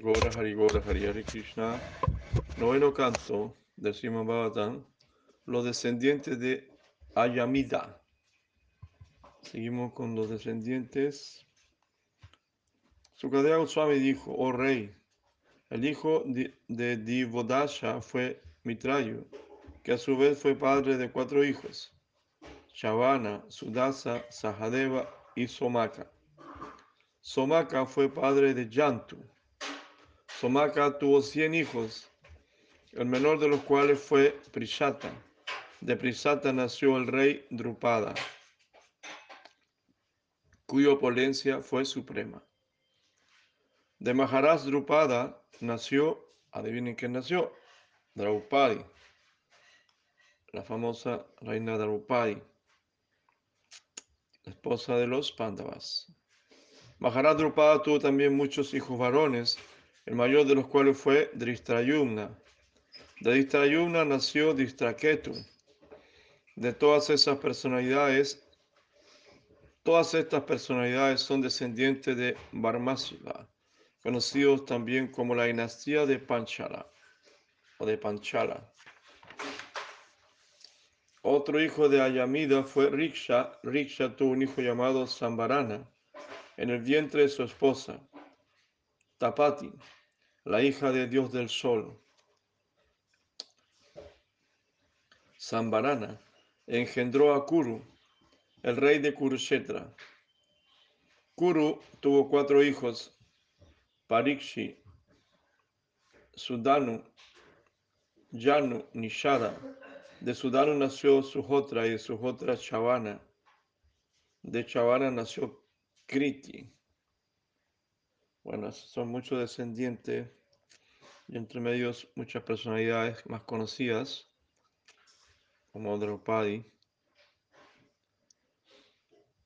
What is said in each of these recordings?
Harigora, Harigora, Hari Hare Krishna. Noveno canto del Srimad. Los descendientes de Ayamida. Seguimos con los descendientes. Sukadeva Goswami dijo, oh rey, el hijo de, de Divodasha fue Mitrayu, que a su vez fue padre de cuatro hijos, Shavana, Sudasa, Sahadeva y Somaka. Somaka fue padre de Yantu. Somaka tuvo cien hijos, el menor de los cuales fue Prishata. De Prishata nació el rey Drupada, cuya opulencia fue suprema. De Maharaj Drupada nació, adivinen quién nació, Draupadi, la famosa reina Draupadi, esposa de los Pandavas. Maharaj Drupada tuvo también muchos hijos varones, el mayor de los cuales fue Dristrayumna. De Dristrayumna nació Distraketu. De todas esas personalidades, todas estas personalidades son descendientes de Varmasula, conocidos también como la dinastía de Panchala o de Panchala. Otro hijo de Ayamida fue Riksha. Riksha tuvo un hijo llamado Sambarana en el vientre de su esposa, Tapati, la hija de Dios del Sol. Sambarana engendró a Kuru, el rey de Kurukshetra. Kuru tuvo cuatro hijos, Parikshi, Sudanu, Yanu, Nishada. De Sudanu nació Suhotra y de Suhotra Chavana. De Chavana nació Kriti. Bueno, son muchos descendientes y entre medios muchas personalidades más conocidas, como Draupadi.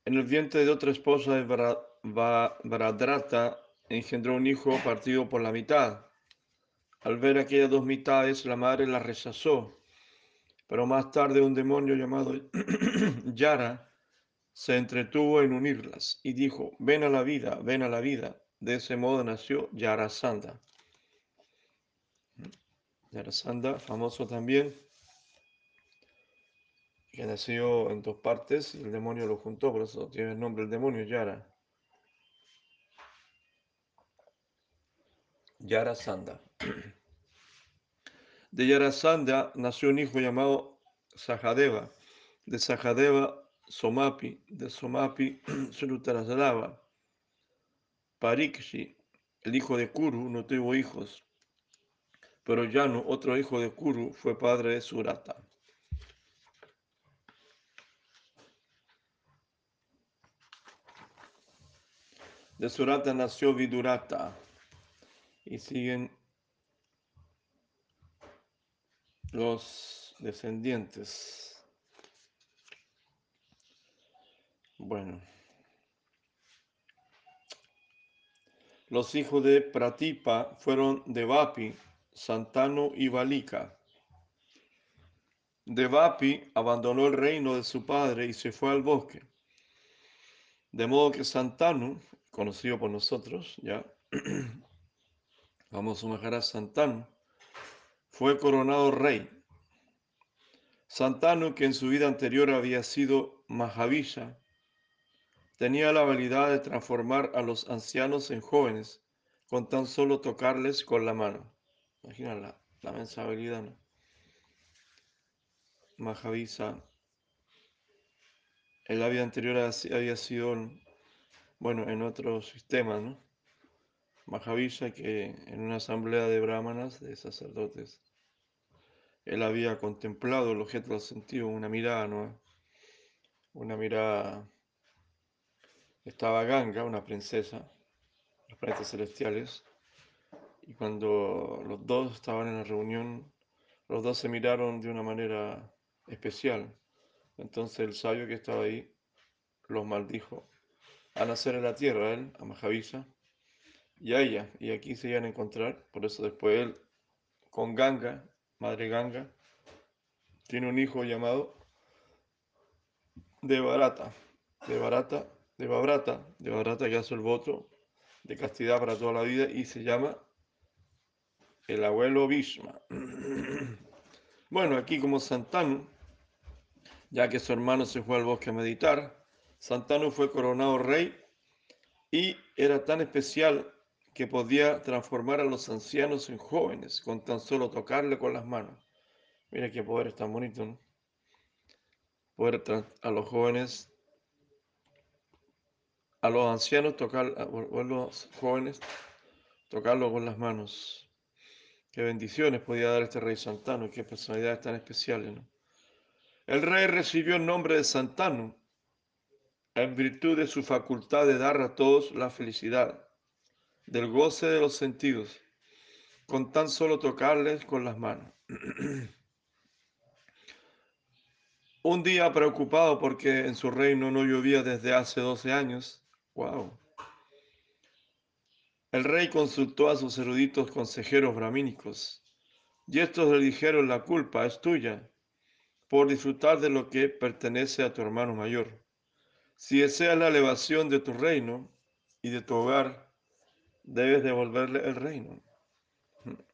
En el vientre de otra esposa de Varadrata engendró un hijo partido por la mitad. Al ver aquellas dos mitades, la madre la rechazó, pero más tarde un demonio llamado Yara se entretuvo en unirlas y dijo, ven a la vida, ven a la vida. De ese modo nació Yarasanda. Yarasanda, famoso también, que nació en dos partes y el demonio lo juntó, por eso tiene el nombre el demonio, Yara. Yarasanda. De Yarasanda nació un hijo llamado Sahadeva. De Sahadeva Somapi, de Somapi, Srutarasrava. Parikshi, el hijo de Kuru, no tuvo hijos, pero Yanu, otro hijo de Kuru, fue padre de Surata. De Surata nació Vidurata y siguen los descendientes. Bueno. Los hijos de Pratipa fueron Devapi, Santano y Valika. Devapi abandonó el reino de su padre y se fue al bosque. De modo que Santanu, conocido por nosotros, ya, vamos a Maharaj Santanu, fue coronado rey. Santanu, que en su vida anterior había sido Mahavisa, tenía la habilidad de transformar a los ancianos en jóvenes con tan solo tocarles con la mano. Imagina la, la habilidad, ¿no? Mahavisa. En la vida anterior había sido, bueno, en otro sistema, ¿no? Mahavisa que en una asamblea de brahmanas, de sacerdotes, él había contemplado el objeto del sentido, una mirada, ¿no? Una mirada estaba Ganga, una princesa, los planetas celestiales, y cuando los dos estaban en la reunión, los dos se miraron de una manera especial. Entonces el sabio que estaba ahí los maldijo a nacer en la tierra, él, a Mahavisa, y a ella, y aquí se iban a encontrar, por eso después él, con Ganga, madre Ganga, tiene un hijo llamado Devarata, Devarata de Babrata, de Babrata que hace el voto de castidad para toda la vida y se llama el abuelo Bhishma. bueno, aquí como Santanu, ya que su hermano se fue al bosque a meditar, Santanu fue coronado rey y era tan especial que podía transformar a los ancianos en jóvenes con tan solo tocarle con las manos. Mira qué poder tan bonito, ¿no? Poder a los jóvenes, a los ancianos tocar, a los jóvenes tocarlo con las manos. Qué bendiciones podía dar este rey Santano, qué personalidades tan especiales, ¿no? El rey recibió el nombre de Santano en virtud de su facultad de dar a todos la felicidad, del goce de los sentidos, con tan solo tocarles con las manos. Un día preocupado porque en su reino no llovía desde hace 12 años, wow. El rey consultó a sus eruditos consejeros bramínicos, y estos le dijeron la culpa es tuya por disfrutar de lo que pertenece a tu hermano mayor. Si deseas la elevación de tu reino y de tu hogar, debes devolverle el reino.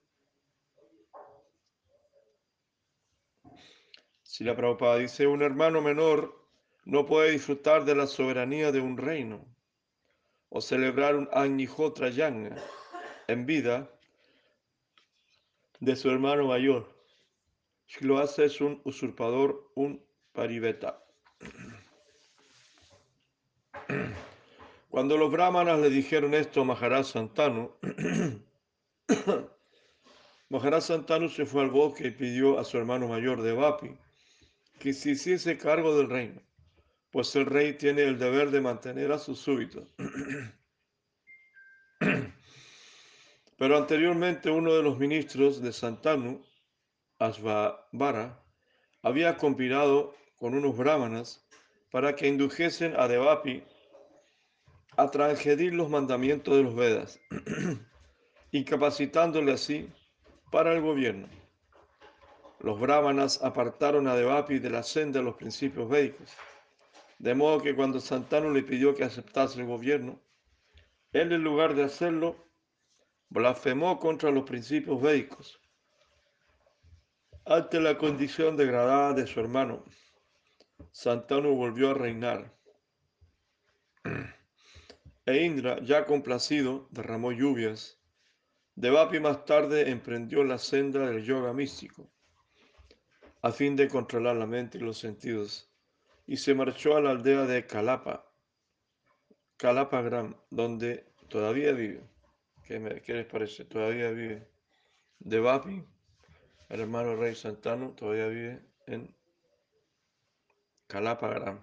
Si la Prabhupada dice, un hermano menor no puede disfrutar de la soberanía de un reino o celebrar un Agnihotra Yanga en vida de su hermano mayor. Si lo hace es un usurpador, un paribeta. Cuando los brahmanas le dijeron esto a Maharaj Santanu, Maharaj Santanu se fue al bosque y pidió a su hermano mayor de Vapi que se hiciese cargo del reino, pues el rey tiene el deber de mantener a sus súbitos. Pero anteriormente uno de los ministros de Santanu, Asvabara, había conspirado con unos brahmanas para que indujesen a Devapi a transgredir los mandamientos de los Vedas, incapacitándole así para el gobierno. Los brahmanas apartaron a Devapi de la senda de los principios védicos, de modo que cuando Santanu le pidió que aceptase el gobierno, él en lugar de hacerlo, blasfemó contra los principios védicos. Ante la condición degradada de su hermano, Santanu volvió a reinar e Indra, ya complacido, derramó lluvias. Devapi más tarde emprendió la senda del yoga místico, a fin de controlar la mente y los sentidos, y se marchó a la aldea de Kalapa, Kalapagram, donde todavía vive. ¿Qué, les parece? Todavía vive. Devapi, el hermano rey Santano, todavía vive en Kalapagram.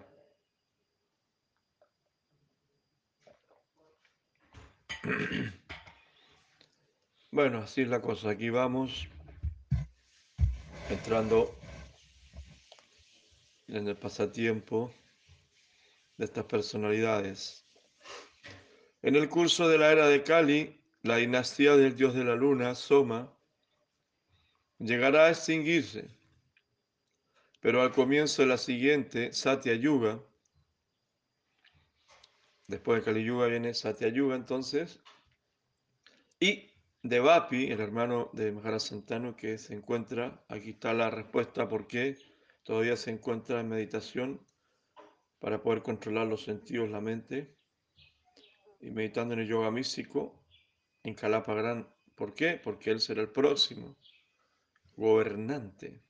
Bueno, así es la cosa. Aquí vamos entrando en el pasatiempo de estas personalidades. En el curso de la era de Kali, la dinastía del dios de la luna, Soma, llegará a extinguirse, pero al comienzo de la siguiente, Satya Yuga, Después de Kali Yuga viene Satya Yuga entonces. Y Devapi, el hermano de Maharaj Santanu, que se encuentra, aquí está la respuesta por qué todavía se encuentra en meditación para poder controlar los sentidos, la mente, y meditando en el yoga místico en Kalapa ¿Por qué? Porque él será el próximo gobernante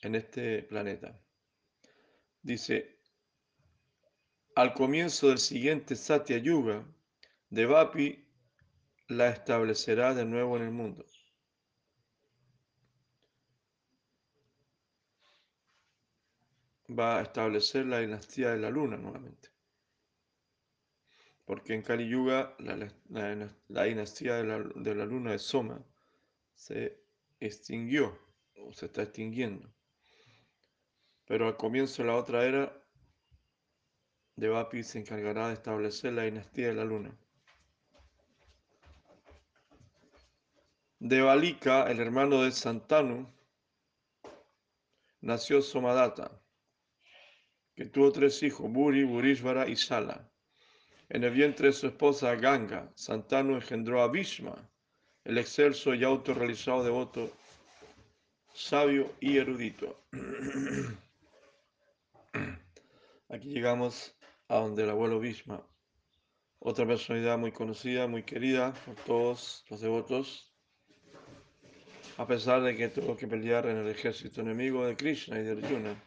en este planeta. Dice, al comienzo del siguiente Satya Yuga, Devapi la establecerá de nuevo en el mundo. Va a establecer la dinastía de la luna nuevamente. Porque en Kali Yuga la, dinastía de la, de luna de Soma se extinguió o se está extinguiendo. Pero al comienzo de la otra era Devapi se encargará de establecer la dinastía de la luna. Devalika, el hermano de Santanu, nació Somadatta, que tuvo tres hijos, Buri, Burishvara y Sala. En el vientre de su esposa Ganga, Santanu engendró a Bhishma, el excelso y autorrealizado devoto, sabio y erudito. Aquí llegamos a donde el abuelo Bhishma, otra personalidad muy conocida, muy querida por todos los devotos, a pesar de que tuvo que pelear en el ejército enemigo de Krishna y de Arjuna.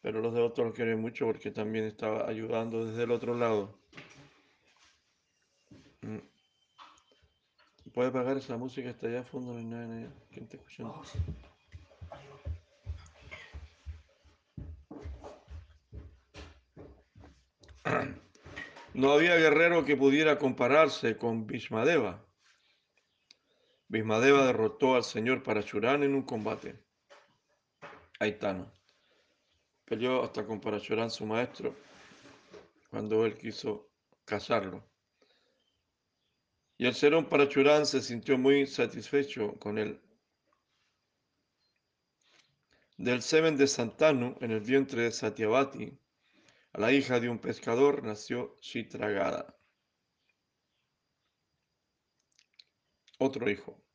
Pero los devotos lo quieren mucho porque también estaba ayudando desde el otro lado. Mm. ¿Puede pagar esa música? Está allá a fondo, no hay nadie. ¿Quién está escuchando? No había guerrero que pudiera compararse con Bhishmadeva. Bhishmadeva derrotó al señor Parachuran en un combate. Aitano. Peleó hasta con Parachuran, su maestro, cuando él quiso casarlo. Y el serón Parachuran se sintió muy satisfecho con él. Del semen de Santanu, en el vientre de Satyavati, a la hija de un pescador nació Chitragada. Otro hijo.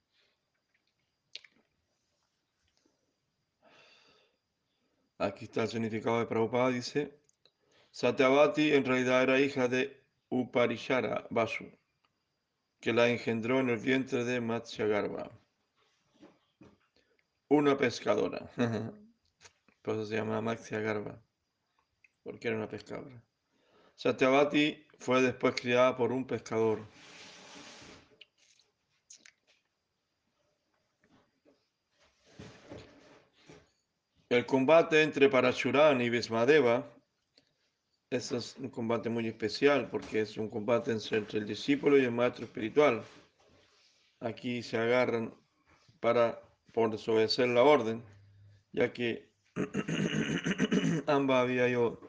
Aquí está el significado de Prabhupada, dice, Satyavati en realidad era hija de Uparishara Vasu, que la engendró en el vientre de Matsyagarbha, una pescadora. Por eso se llama Matsyagarbha porque era una pescadora. Satyavati fue después criada por un pescador. El combate entre Parachuran y Vismadeva es un combate muy especial porque es un combate entre el discípulo y el maestro espiritual. Aquí se agarran para por desobedecer la orden, ya que ambas había yo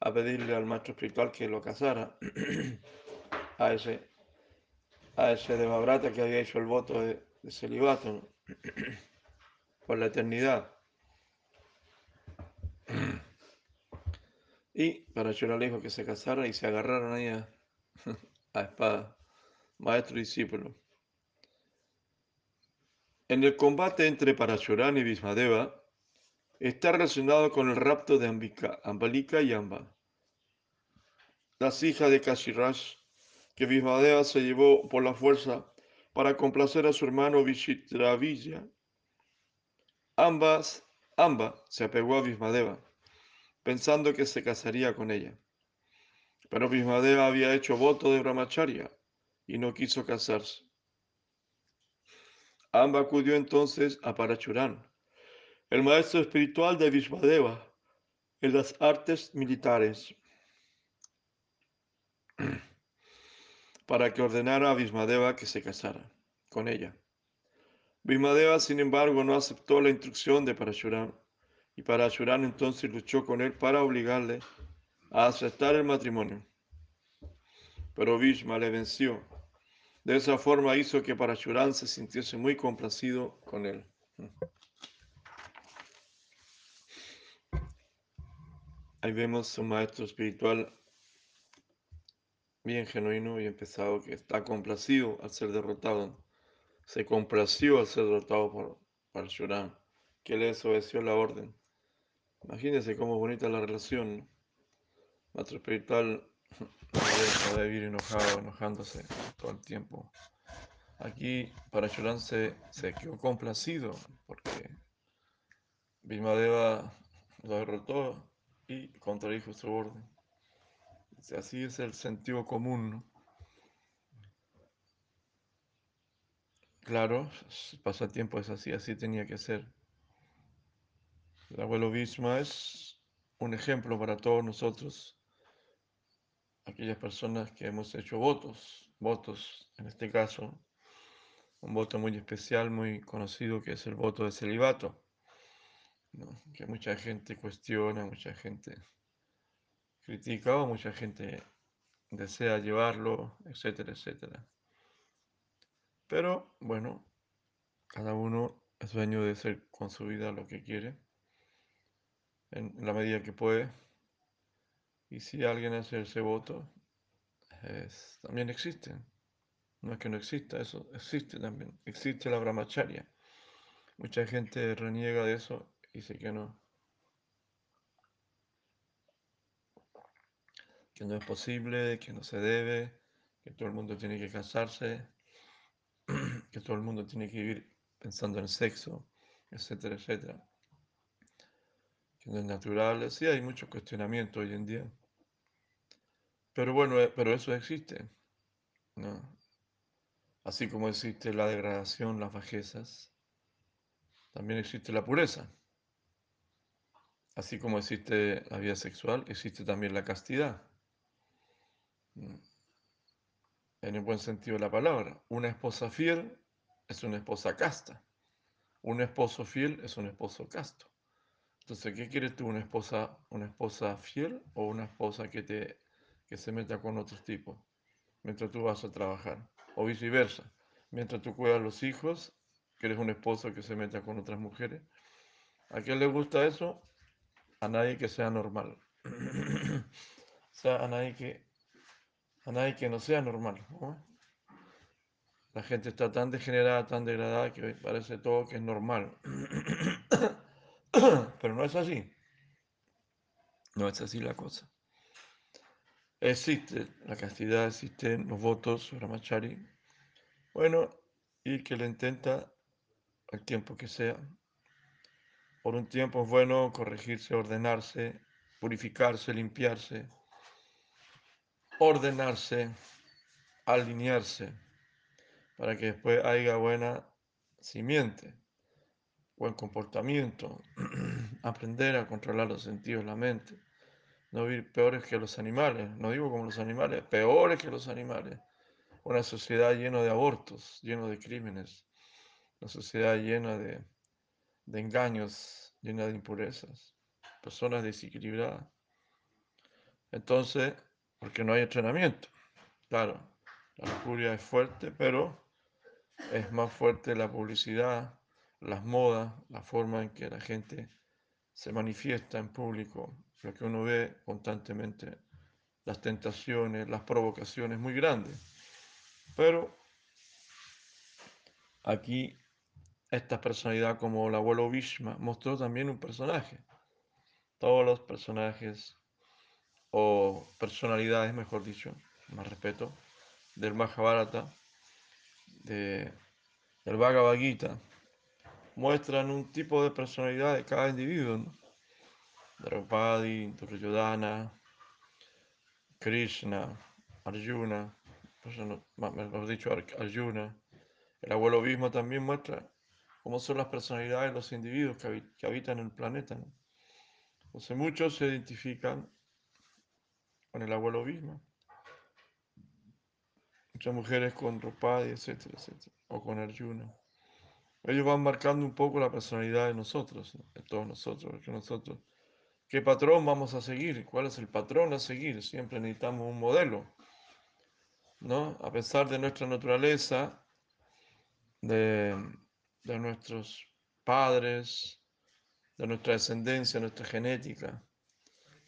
a pedirle al maestro espiritual que lo casara a ese a ese Devabrata que había hecho el voto de, celibato por la eternidad. Y para le dijo que se casara y se agarraron ahí a, a espada, maestro y discípulo. En el combate entre Parachuran y Bismadeva, está relacionado con el rapto de Ambika, Ambalika y Amba, las hijas de Kashirash, que Vismadeva se llevó por la fuerza para complacer a su hermano Vishitravilla. Ambas, Amba se apegó a Vismadeva, pensando que se casaría con ella. Pero Vismadeva había hecho voto de brahmacharya y no quiso casarse. Amba acudió entonces a Parachuran, el maestro espiritual de Vishmadeva en las artes militares, para que ordenara a Vishmadeva que se casara con ella. Vishmadeva, sin embargo, no aceptó la instrucción de Parashuran, y Parashuran entonces luchó con él para obligarle a aceptar el matrimonio. Pero Vishma le venció. De esa forma hizo que Parashuran se sintiese muy complacido con él. Ahí vemos un maestro espiritual bien genuino y empezado que está complacido al ser derrotado. Se complació al ser derrotado por Parshuram, que le desobedeció la orden. Imagínense cómo bonita la relación. Maestro espiritual no debe, vivir enojado, enojándose todo el tiempo. Aquí Parshuram se, se quedó complacido porque Bhimadeva lo derrotó y contradijo su orden. Así es el sentido común. Claro, el pasatiempo es así, así tenía que ser. El abuelo Bhishma es un ejemplo para todos nosotros, aquellas personas que hemos hecho votos, votos, en este caso, un voto muy especial, muy conocido, que es el voto de celibato que mucha gente cuestiona, mucha gente critica o mucha gente desea llevarlo, etcétera, etcétera. Pero bueno, cada uno es dueño de hacer con su vida lo que quiere, en la medida que puede. Y si alguien hace ese voto, también existe. No es que no exista, eso existe también. Existe la brahmacharya. Mucha gente reniega de eso y dice que no. Que no es posible, que no se debe, que todo el mundo tiene que casarse, que todo el mundo tiene que vivir pensando en sexo, etcétera, etcétera. Que no es natural. Sí, hay mucho cuestionamiento hoy en día. Pero bueno, eh, pero eso existe. ¿no? Así como existe la degradación, las bajezas, también existe la pureza. Así como existe la vida sexual, existe también la castidad. Mm. En el buen sentido de la palabra. Una esposa fiel es una esposa casta. Un esposo fiel es un esposo casto. Entonces, ¿qué quieres tú? ¿Una esposa, una esposa fiel o una esposa que, te, que se meta con otros tipos mientras tú vas a trabajar? O viceversa. Mientras tú cuidas los hijos, ¿quieres un esposo que se meta con otras mujeres? ¿A quién le gusta eso? A nadie que sea normal. o sea, a nadie que, a nadie que no sea normal. La gente está tan degenerada, tan degradada, que parece todo que es normal. Pero no es así. No es así la cosa. Existe la castidad, existen los votos, Brahmachari. Bueno, y que le intenta el tiempo que sea. Por un tiempo es bueno corregirse, ordenarse, purificarse, limpiarse, ordenarse, alinearse, para que después haya buena simiente, buen comportamiento, aprender a controlar los sentidos, la mente no vivir peores que los animales, no digo como los animales, peores que los animales. Una sociedad llena de abortos, llena de crímenes, una sociedad llena de, de engaños, llena de impurezas, personas desequilibradas. Entonces, porque no hay entrenamiento. Claro, la lujuria es fuerte, pero es más fuerte la publicidad, las modas, la forma en que la gente se manifiesta en público, lo que uno ve constantemente, las tentaciones, las provocaciones muy grandes. Pero aquí esta personalidad como el abuelo Vishma mostró también un personaje. Todos los personajes o personalidades, mejor dicho, más respeto, del Mahabharata, de, del Bhagavad Gita, muestran un tipo de personalidad de cada individuo. ¿no? Draupadi, Duryodhana, Krishna, Arjuna, mejor dicho, Arjuna. El abuelo mismo también muestra cómo son las personalidades de los individuos que, habitan el planeta. Entonces muchos se identifican con el abuelo mismo. Muchas mujeres con Draupadi, etcétera, etcétera, o con Arjuna. Ellos van marcando un poco la personalidad de nosotros, de todos nosotros, porque nosotros ¿Qué patrón vamos a seguir? ¿Cuál es el patrón a seguir? Siempre necesitamos un modelo. ¿no? A pesar de nuestra naturaleza, de, de nuestros padres, de nuestra descendencia, nuestra genética,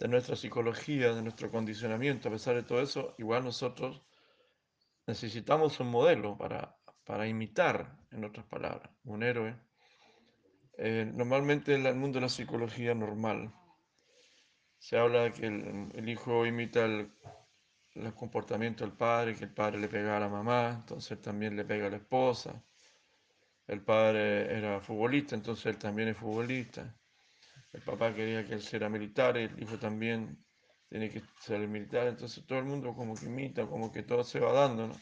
de nuestra psicología, de nuestro condicionamiento, a pesar de todo eso, igual nosotros necesitamos un modelo para, para imitar, en otras palabras, un héroe. Eh, normalmente en el mundo de la psicología normal, se habla de que el, hijo imita el, comportamiento del padre, que el padre le pega a la mamá, entonces también le pega a la esposa. El padre era futbolista, entonces él también es futbolista. El papá quería que él fuera militar, el hijo también tiene que ser militar, entonces todo el mundo como que imita, como que todo se va dando, ¿no?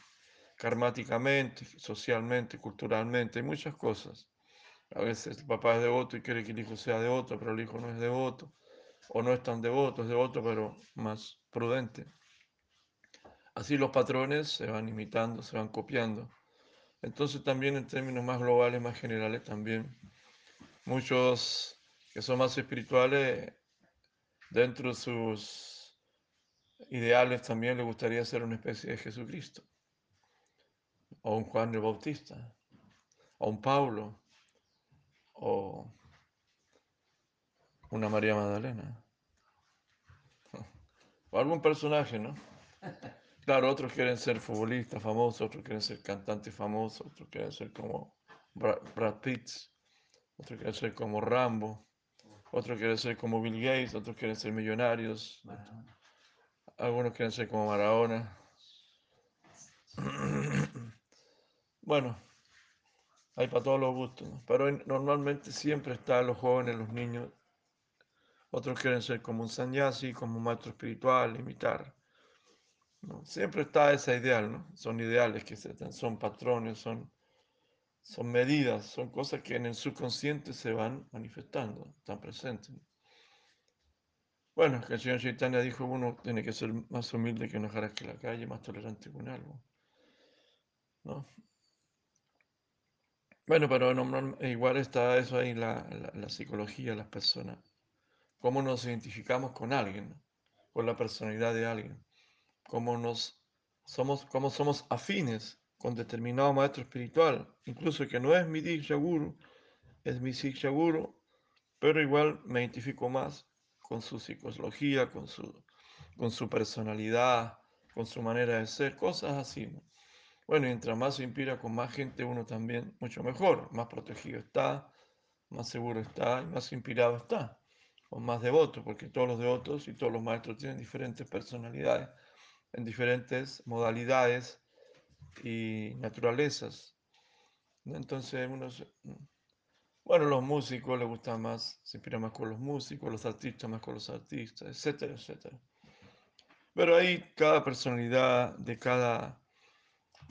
Karmáticamente, socialmente, culturalmente, hay muchas cosas. A veces el papá es devoto y quiere que el hijo sea devoto, pero el hijo no es devoto o no es tan devoto, es devoto, pero más prudente. Así los patrones se van imitando, se van copiando. Entonces también en términos más globales, más generales, también muchos que son más espirituales, dentro de sus ideales también les gustaría ser una especie de Jesucristo, o un Juan el Bautista, o un Pablo, o una María Magdalena. O algún personaje, ¿no? Claro, otros quieren ser futbolistas famosos, otros quieren ser cantantes famosos, otros quieren ser como Bra- Brad Pitt, otros quieren ser como Rambo, otros quieren ser como Bill Gates, otros quieren ser millonarios, algunos quieren ser como Maradona. Bueno, hay para todos los gustos, ¿no? pero en- normalmente siempre están los jóvenes, los niños. Otros quieren ser como un sannyasi, como un maestro espiritual, imitar. Siempre está ese ideal, ¿no? Son ideales que se, son patrones, son, son medidas, son cosas que en el subconsciente se van manifestando, están presentes. Bueno, que el señor Chaitanya dijo, uno tiene que ser más humilde que una jara que la calle, más tolerante que un árbol. ¿no? Bueno, pero normal- igual está eso ahí, la, la, la psicología de las personas. Cómo nos identificamos con alguien, ¿no? con la personalidad de alguien. Cómo nos somos, cómo somos afines con determinado maestro espiritual. Incluso que no es mi Diksha Guru, es mi Siksha Guru, pero igual me identifico más con su psicología, con su, con su personalidad, con su manera de ser, cosas así. ¿no? Bueno, y mientras más se inspira con más gente, uno también mucho mejor, más protegido está, más seguro está y más inspirado está, o más devoto, porque todos los devotos y todos los maestros tienen diferentes personalidades, en diferentes modalidades y naturalezas. Entonces, uno se- bueno, los músicos les gustan más, se inspiran más con los músicos, los artistas más con los artistas, etcétera, etcétera. Pero ahí cada personalidad de cada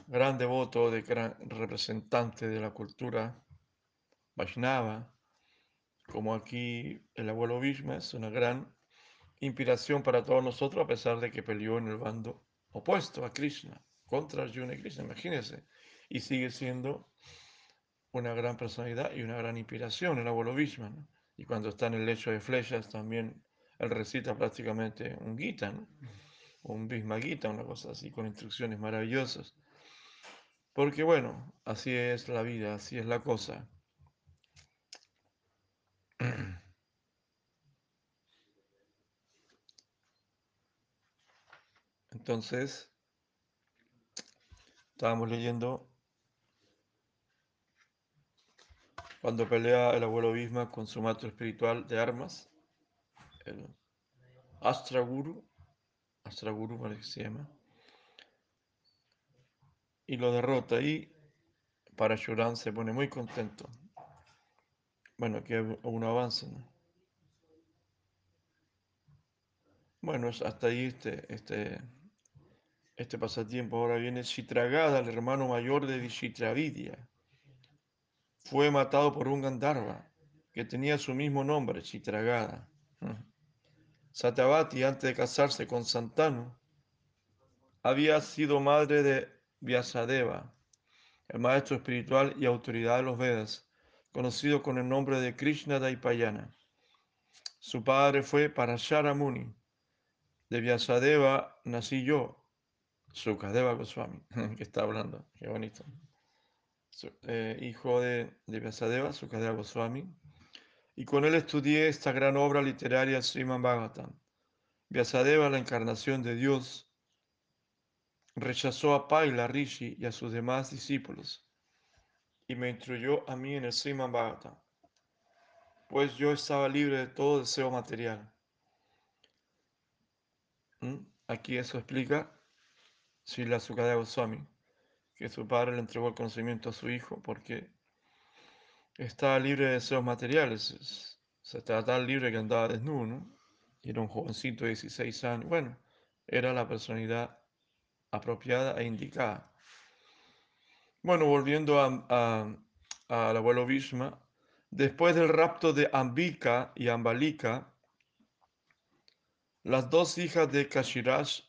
gran devoto, de gran representante de la cultura Vaishnava, como aquí el abuelo Bhishma es una gran inspiración para todos nosotros, a pesar de que peleó en el bando opuesto a Krishna, contra Arjuna y Krishna, imagínense, y sigue siendo una gran personalidad y una gran inspiración el abuelo Bhishma. Y cuando está en el lecho de flechas también él recita prácticamente un Gita, ¿no? un Bhishma Gita, una cosa así, con instrucciones maravillosas. Porque bueno, así es la vida, así es la cosa. Entonces, estábamos leyendo cuando pelea el abuelo Bhishma con su maestro espiritual de armas, el Astra Guru, Astra Guru parece que se llama, y lo derrota y Parashuram se pone muy contento. Bueno, que un avance, ¿no? Bueno, hasta ahí este, este, este pasatiempo. Ahora viene Chitragada, el hermano mayor de Vishitravidya. Fue matado por un Gandharva que tenía su mismo nombre, Chitragada. Satyavati, antes de casarse con Santanu, había sido madre de Vyasadeva, el maestro espiritual y autoridad de los Vedas, conocido con el nombre de Krishna Daipayana. Su padre fue Parashara Muni. De Vyasadeva nací yo, Sukadeva Goswami, que está hablando, qué bonito. Eh, hijo de, de Vyasadeva, Sukadeva Goswami, y con él estudié esta gran obra literaria Sriman Bhagavatam. Vyasadeva, la encarnación de Dios, rechazó a Paila Rishi y a sus demás discípulos y me instruyó a mí en el Sriman Bhagavatam, pues yo estaba libre de todo deseo material. ¿Mm? Aquí eso explica Srila Sukadeva Goswami, que su padre le entregó el conocimiento a su hijo porque estaba libre de deseos materiales. es- Se estaba libre que andaba desnudo, era un jovencito de 16 años. Bueno, era la personalidad apropiada e indicada. Bueno, volviendo a, a- al abuelo Bhishma, después del rapto de Ambika y Ambalika, las dos hijas de Kashiraj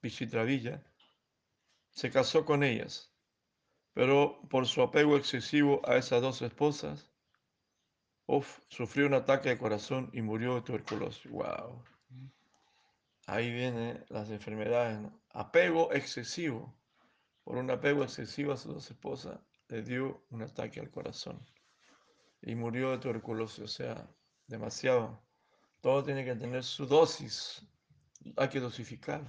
Vichitravilla, se casó con ellas, pero por su apego excesivo a esas dos esposas, uf, sufrió un ataque de corazón y murió de tuberculosis. Wow ahí vienen las enfermedades. ¿no? Apego excesivo. Por un apego excesivo a sus dos esposas, le dio un ataque al corazón y murió de tuberculosis. O sea, demasiado. Todo tiene que tener su dosis. Hay que dosificar.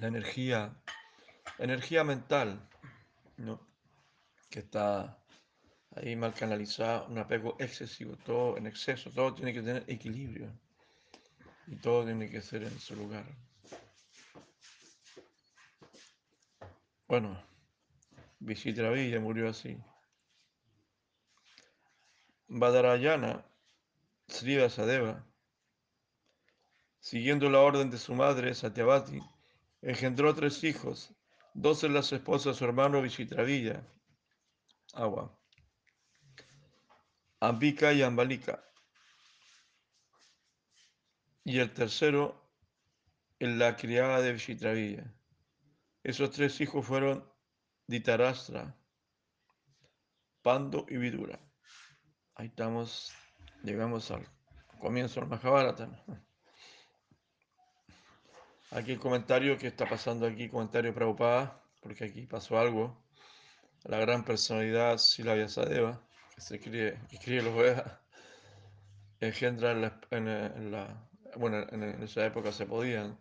La energía, energía mental, ¿no? Que está ahí mal canalizada, un apego excesivo, todo en exceso, todo tiene que tener equilibrio y todo tiene que ser en su lugar. Bueno, Villa murió así. Badarayana, Sri Sadeva, siguiendo la orden de su madre, Satyavati, engendró tres hijos, dos de las esposas de su hermano Villa agua, Ambika y Ambalika, y el tercero en la criada de Villa. Esos tres hijos fueron Ditarastra, Pando y Vidura. Ahí estamos, llegamos al comienzo del Mahabharata. Aquí el comentario que está pasando aquí, comentario preocupado, porque aquí pasó algo. La gran personalidad Sila Vyasadeva, se escribe, que escribe los engendra en la, bueno, en esa época se podían,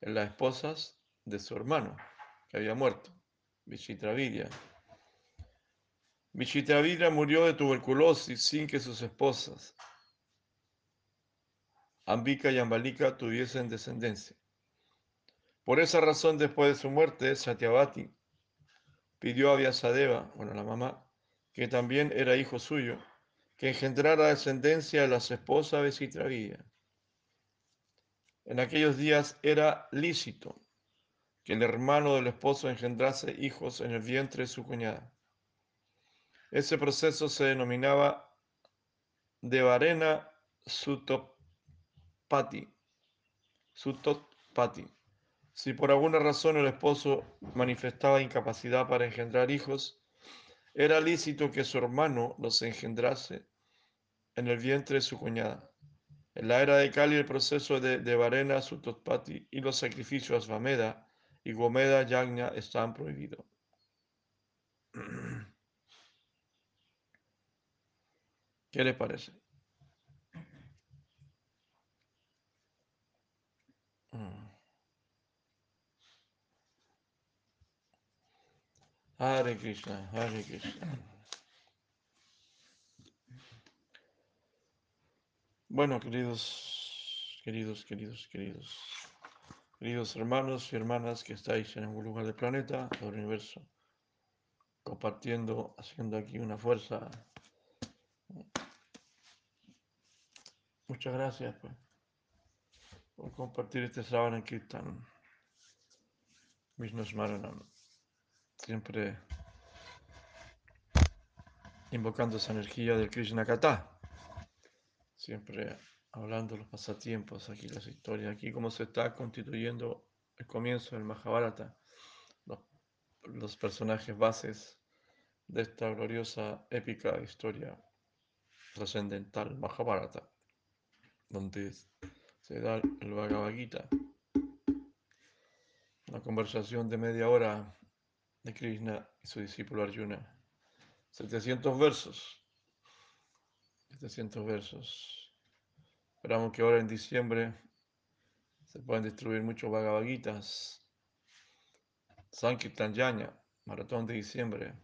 en las esposas de su hermano, que había muerto, Vichitravidya. Vichitravidya murió de tuberculosis sin que sus esposas, Ambika y Ambalika, tuviesen descendencia. Por esa razón, después de su muerte, Satyavati pidió a Vyasadeva, bueno, la mamá, que también era hijo suyo, que engendrara descendencia a las esposas de Vichitravidya. En aquellos días era lícito que el hermano del esposo engendrase hijos en el vientre de su cuñada. Ese proceso se denominaba Devarena Sutopati. Sutopati. Si por alguna razón el esposo manifestaba incapacidad para engendrar hijos, era lícito que su hermano los engendrase en el vientre de su cuñada. En la era de Kali el proceso de, de Varena Sutopati y los sacrificios Vameda y Gomeda Yagna están prohibidos. ¿Qué les parece? Mm. Hare Krishna, Hare Krishna. Bueno, queridos, queridos, queridos, queridos. Queridos hermanos y hermanas que estáis en algún lugar del planeta, del universo, compartiendo, haciendo aquí una fuerza. Muchas gracias pues, por compartir este Sravana Kirtan. Vishnu Smaranam. Siempre invocando esa energía del Krishna Kata. Siempre hablando de los pasatiempos, aquí las historias, aquí cómo se está constituyendo el comienzo del Mahabharata, los, personajes bases de esta gloriosa, épica historia trascendental Mahabharata, donde se da el Bhagavad Gita, una conversación de media hora de Krishna y su discípulo Arjuna, 700 versos, 700 versos. Esperamos que ahora en diciembre se puedan distribuir muchos Bhagavad Sankirtan Yanya, maratón de diciembre.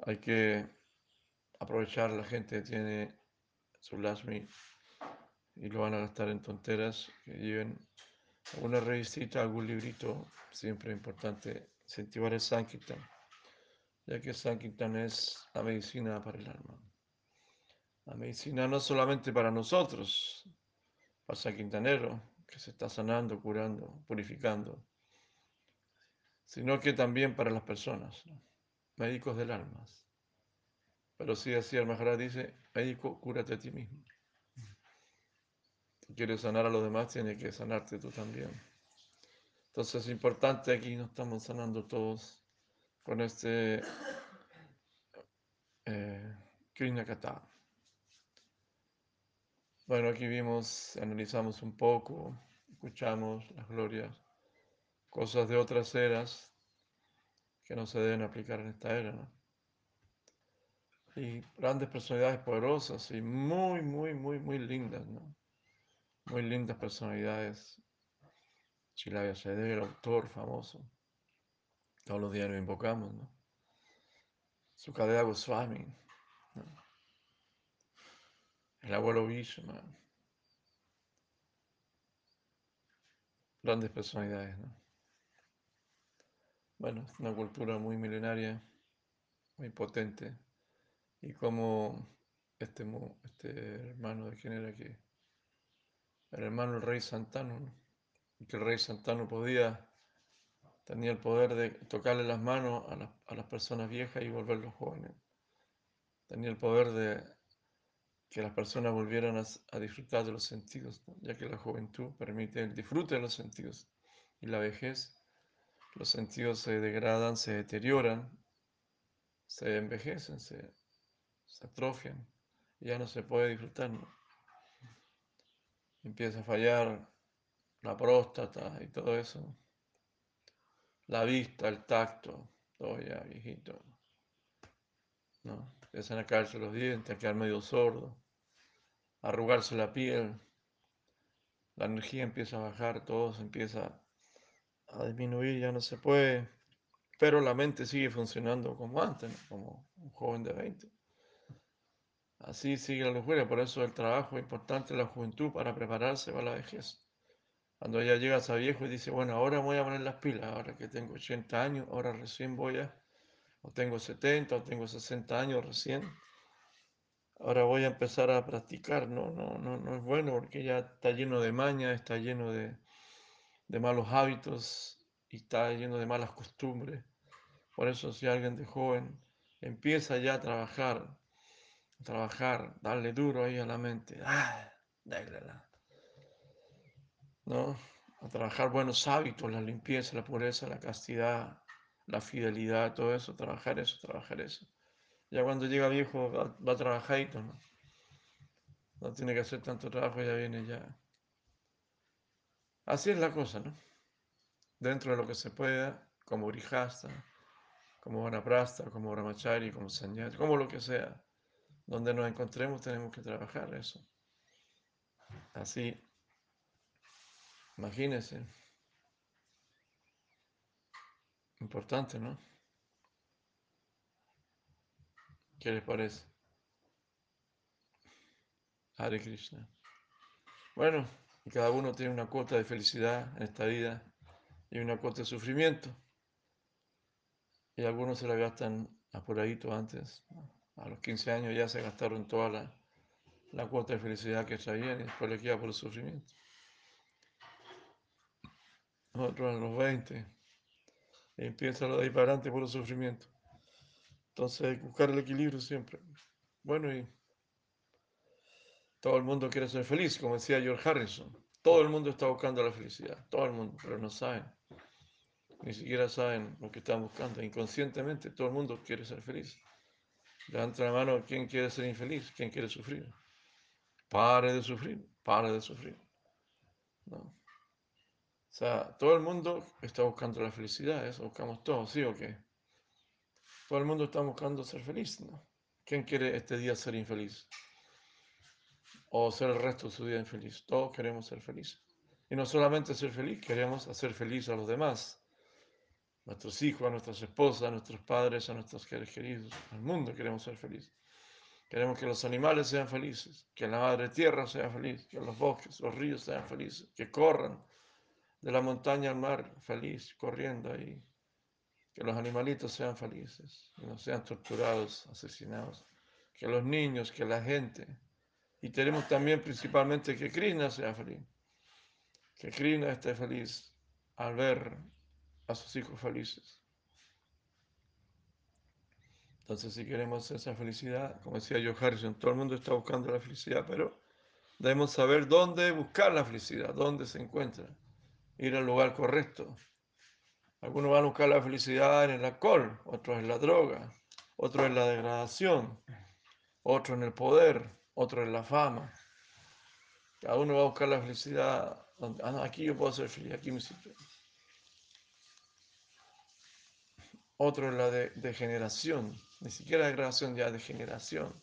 Hay que aprovechar, la gente tiene su Lashmi y lo van a gastar en tonteras, que lleven alguna revistita, algún librito, siempre importante incentivar el Sankirtan, ya que Sankirtan es la medicina para el alma. La medicina no solamente para nosotros, para Quintanero, que se está sanando, curando, purificando, sino que también para las personas, médicos del alma. Pero sí, así el Maharaj dice, médico, cúrate a ti mismo. Si quieres sanar a los demás, tienes que sanarte tú también. Entonces es importante, aquí nos estamos sanando todos con este eh, Kata. Bueno, aquí vimos, analizamos un poco, escuchamos las glorias, cosas de otras eras que no se deben aplicar en esta era. ¿no? Y grandes personalidades poderosas y muy, muy, muy, muy lindas, ¿no? Muy lindas personalidades Chilaya Sayadaw, el autor famoso. Todos los días lo invocamos, ¿no? Sukadeva Goswami, ¿no? el abuelo Vishma, grandes personalidades, ¿no? Bueno, es una cultura muy milenaria, muy potente, y como este, este hermano de quién era que, el hermano del rey Santano, ¿no? Que el rey Santano podía, tenía el poder de tocarle las manos a, las personas viejas y volverlos jóvenes. Tenía el poder de que las personas volvieran a, disfrutar de los sentidos, ya que la juventud permite el disfrute de los sentidos y la vejez, los sentidos se degradan, se deterioran, se envejecen, se, atrofian ya no se puede disfrutar. Empieza a fallar la próstata y todo eso, la vista, el tacto, todo ya viejito. ¿no? Empiezan a caerse los dientes, a quedar medio sordo arrugarse la piel, la energía empieza a bajar, todo se empieza a disminuir, ya no se puede, pero la mente sigue funcionando como antes, como un joven de 20. Así sigue la locura, por eso el trabajo importante en la juventud para prepararse para la vejez. Cuando ella llega a viejo y dice, bueno, ahora voy a poner las pilas, ahora que tengo 80 años, ahora recién voy a, o tengo 70, o tengo 60 años recién, ahora voy a empezar a practicar, no, no, no, no es bueno porque ya está lleno de maña, está lleno de, de malos hábitos y está lleno de malas costumbres. Por eso si alguien de joven empieza ya a trabajar, a trabajar, darle duro ahí a la mente, ah, ¿no? A trabajar buenos hábitos, la limpieza, la pureza, la castidad, la fidelidad, todo eso, trabajar eso, trabajar eso. Ya cuando llega viejo va, va a trabajar, ¿no? No tiene que hacer tanto trabajo, ya viene ya. Así es la cosa, ¿no? Dentro de lo que se pueda, como Brihasta, como Vanaprasta, como Brahmachari, como Sanyasi, como lo que sea. Donde nos encontremos tenemos que trabajar eso. Así, imagínense. Importante, ¿no? ¿Qué les parece? Hare Krishna. Bueno, cada uno tiene una cuota de felicidad en esta vida y una cuota de sufrimiento. Y algunos se la gastan apuradito antes. A los 15 años ya se gastaron toda la, la cuota de felicidad que traían y después le queda por el sufrimiento. Otros a los 20 y empieza lo de ahí para adelante por el sufrimiento. Entonces buscar el equilibrio siempre. Bueno, y todo el mundo quiere ser feliz, como decía George Harrison. Todo el mundo está buscando la felicidad, todo el mundo, pero no saben. Ni siquiera saben lo que están buscando. Inconscientemente, todo el mundo quiere ser feliz. Levanta la mano, ¿quién quiere ser infeliz? ¿Quién quiere sufrir? Pare de sufrir, pare de sufrir. ¿No? O sea, todo el mundo está buscando la felicidad, eso buscamos todos, ¿sí o qué? Todo el mundo está buscando ser feliz, ¿no? ¿Quién quiere este día ser infeliz? O ser el resto de su vida infeliz. Todos queremos ser felices. Y no solamente ser feliz, queremos hacer feliz a los demás. Nuestros hijos, a nuestras esposas, a nuestros padres, a nuestros seres queridos. Al mundo queremos ser felices. Queremos que los animales sean felices, que la madre tierra sea feliz, que los bosques, los ríos sean felices, que corran de la montaña al mar feliz, corriendo ahí que los animalitos sean felices, que no sean torturados, asesinados, que los niños, que la gente. Y tenemos también principalmente que Krishna sea feliz, que Krishna esté feliz al ver a sus hijos felices. Entonces, si queremos esa felicidad, como decía yo Harrison, todo el mundo está buscando la felicidad, pero debemos saber dónde buscar la felicidad, dónde se encuentra, ir al lugar correcto. Algunos van a buscar la felicidad en el alcohol, otros en la droga, otros en la degradación, otros en el poder, otros en la fama. Cada uno va a buscar la felicidad. Ah, aquí yo puedo ser feliz, aquí me sirve. Otro en la degeneración, ni siquiera degradación, ya degeneración.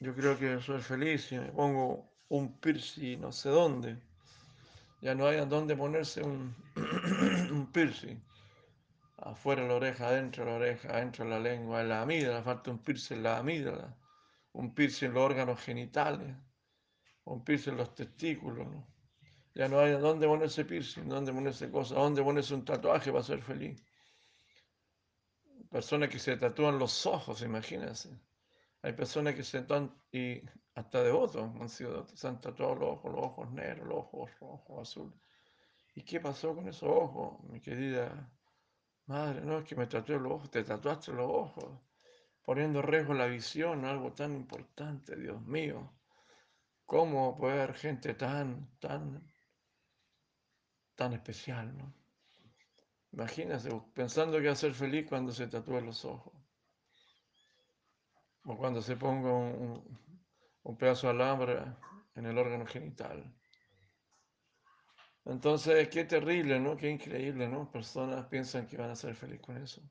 Yo creo que soy feliz si me pongo un piercing no sé dónde Ya no hay dónde ponerse un, un piercing. Afuera la oreja, adentro la oreja, adentro la lengua, en la amígdala, falta un piercing en la amígdala, un piercing en los órganos genitales, un piercing en los testículos. Ya no hay dónde ponerse piercing, dónde ponerse cosas, dónde ponerse un tatuaje para ser feliz. Personas que se tatúan los ojos, imagínense. Hay personas que se tatúan, hasta devotos han sido, se han tatuado los ojos, los ojos negros, los ojos rojos, azules. ¿Y qué pasó con esos ojos, mi querida madre? No, es que me tatué los ojos, te tatuaste los ojos, poniendo en riesgo la visión, algo tan importante, Dios mío. ¿Cómo puede haber gente tan, tan, tan especial, no? Imagínate, pensando que va a ser feliz cuando se tatúe los ojos. O cuando se ponga un, un pedazo de alambre en el órgano genital. Entonces, qué terrible, ¿no? Qué increíble, ¿no? Personas piensan que van a ser felices con eso.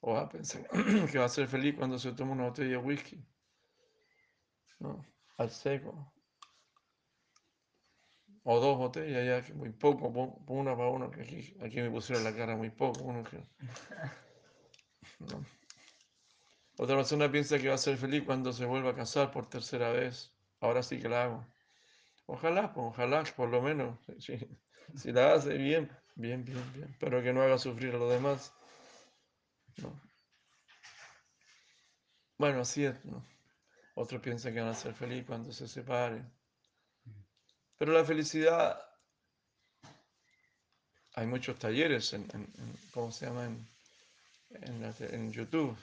O va a pensar que va a ser feliz cuando se toma una botella de whisky. ¿No? Al seco. O dos botellas ya, que muy poco, una para uno, que aquí, aquí me pusieron la cara muy poco. Uno que, ¿no? Otra persona piensa que va a ser feliz cuando se vuelva a casar por tercera vez. Ahora sí que la hago. Ojalá, pues, ojalá, por lo menos. Si, la hace bien, bien, bien, bien. Pero que no haga sufrir a los demás. Bueno, así es. ¿no? Otros piensan que van a ser feliz cuando se separen. Pero la felicidad, hay muchos talleres en, ¿cómo se llama? En, en, YouTube.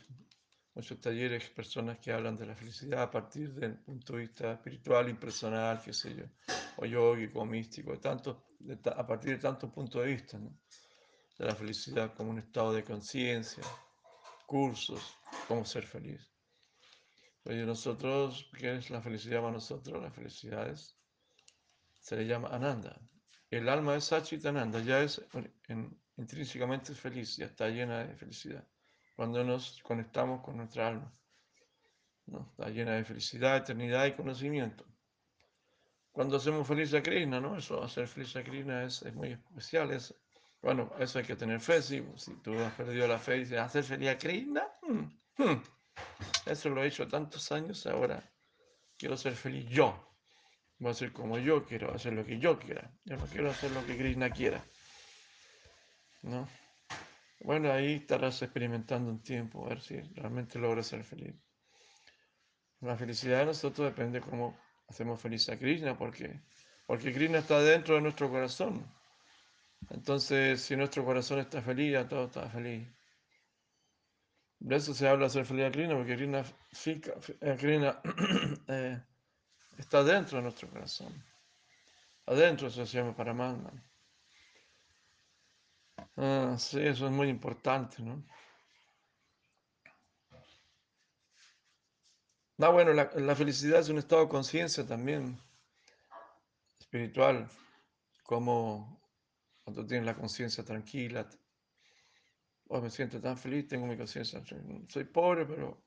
Muchos talleres, personas que hablan de la felicidad a partir del punto de vista espiritual, impersonal, qué sé yo, o yogico, místico, tanto, a partir de tantos puntos de vista, ¿no? de la felicidad como un estado de conciencia, cursos, cómo ser feliz. Oye, nosotros, ¿qué es la felicidad para nosotros? La felicidad es se le llama Ananda. El alma es Sachitananda, ya es intrínsecamente feliz, ya está llena de felicidad. Cuando nos conectamos con nuestra alma, ¿no? está llena de felicidad, eternidad y conocimiento. Cuando hacemos feliz a Krishna, ¿no? Eso, hacer feliz a Krishna es, muy especial. Es, bueno, eso hay que tener fe, sí. Si tú has perdido la fe y dices, ¿hacer feliz a Krishna? Hmm, hmm. Eso lo he hecho tantos años, ahora quiero ser feliz yo voy a hacer como yo quiero, hacer lo que yo quiera. Yo no quiero hacer lo que Krishna quiera. ¿No? Bueno, ahí estarás experimentando un tiempo, a ver si realmente logras ser feliz. La felicidad de nosotros depende de cómo hacemos feliz a Krishna, porque, porque Krishna está dentro de nuestro corazón. Entonces, si nuestro corazón está feliz, ya todo está feliz. De eso se habla de ser feliz a Krishna, porque Krishna, Krishna eh, Está dentro de nuestro corazón. Adentro se llama Paramatma. Ah, sí, eso es muy importante, ¿no? Ah, bueno, la, felicidad es un estado de conciencia también, espiritual, como cuando tienes la conciencia tranquila. Oh, me siento tan feliz, tengo mi conciencia. Soy pobre, pero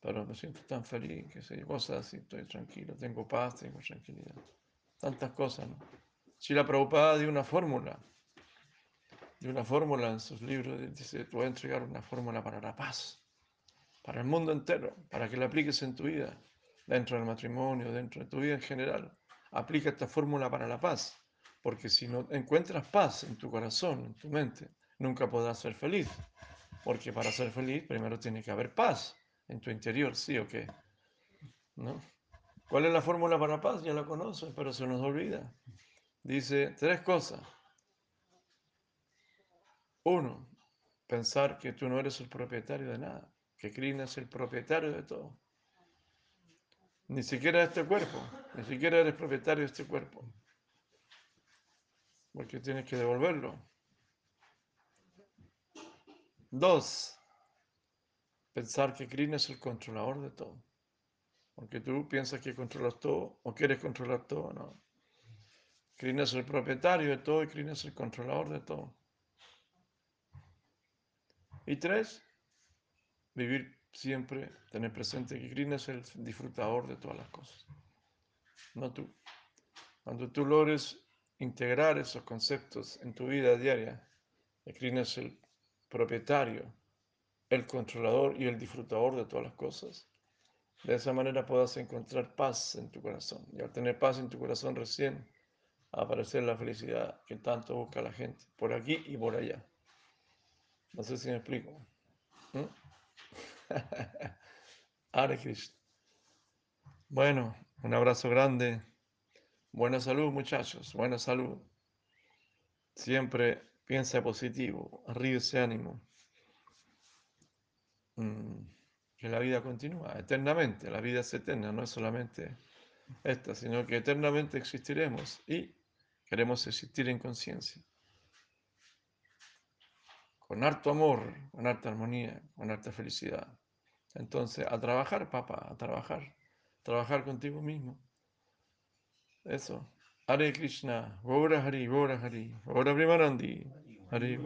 pero me siento tan feliz, que sé cosas así, estoy tranquilo, tengo paz, tengo tranquilidad. Tantas cosas, ¿no? Si la Prabhupada dio una fórmula, dio una fórmula en sus libros, dice, te voy a entregar una fórmula para la paz, para el mundo entero, para que la apliques en tu vida, dentro del matrimonio, dentro de tu vida en general. Aplica esta fórmula para la paz, porque si no encuentras paz en tu corazón, en tu mente, nunca podrás ser feliz, porque para ser feliz primero tiene que haber paz en tu interior, sí o qué. ¿No? ¿Cuál es la fórmula para paz? Ya la conoces, pero se nos olvida. Dice tres cosas. Uno, pensar que tú no eres el propietario de nada, que Krishna es el propietario de todo. Ni siquiera de este cuerpo, ni siquiera eres propietario de este cuerpo. Porque tienes que devolverlo. Dos, pensar que Krishna es el controlador de todo. Porque tú piensas que controlas todo o quieres controlar todo, no. Krishna es el propietario de todo y Krishna es el controlador de todo. Y tres, vivir siempre, tener presente que Krishna es el disfrutador de todas las cosas, no tú. Cuando tú logres integrar esos conceptos en tu vida diaria, Krishna es el propietario, el controlador y el disfrutador de todas las cosas, de esa manera puedas encontrar paz en tu corazón. Y al tener paz en tu corazón recién aparecer la felicidad que tanto busca la gente, por aquí y por allá. No sé si me explico. Krishna. Bueno, un abrazo grande. Buena salud, muchachos. Buena salud. Siempre piensa positivo. Arriba ese ánimo. Mm, que la vida continúa eternamente. La vida es eterna, no es solamente esta, sino que eternamente existiremos y queremos existir en conciencia. Con harto amor, con harta armonía, con harta felicidad. Entonces, a trabajar, papá, a trabajar. Trabajar contigo mismo. Eso. Hare Krishna, Gora Hari, Gora Hari, Primarandi, Hare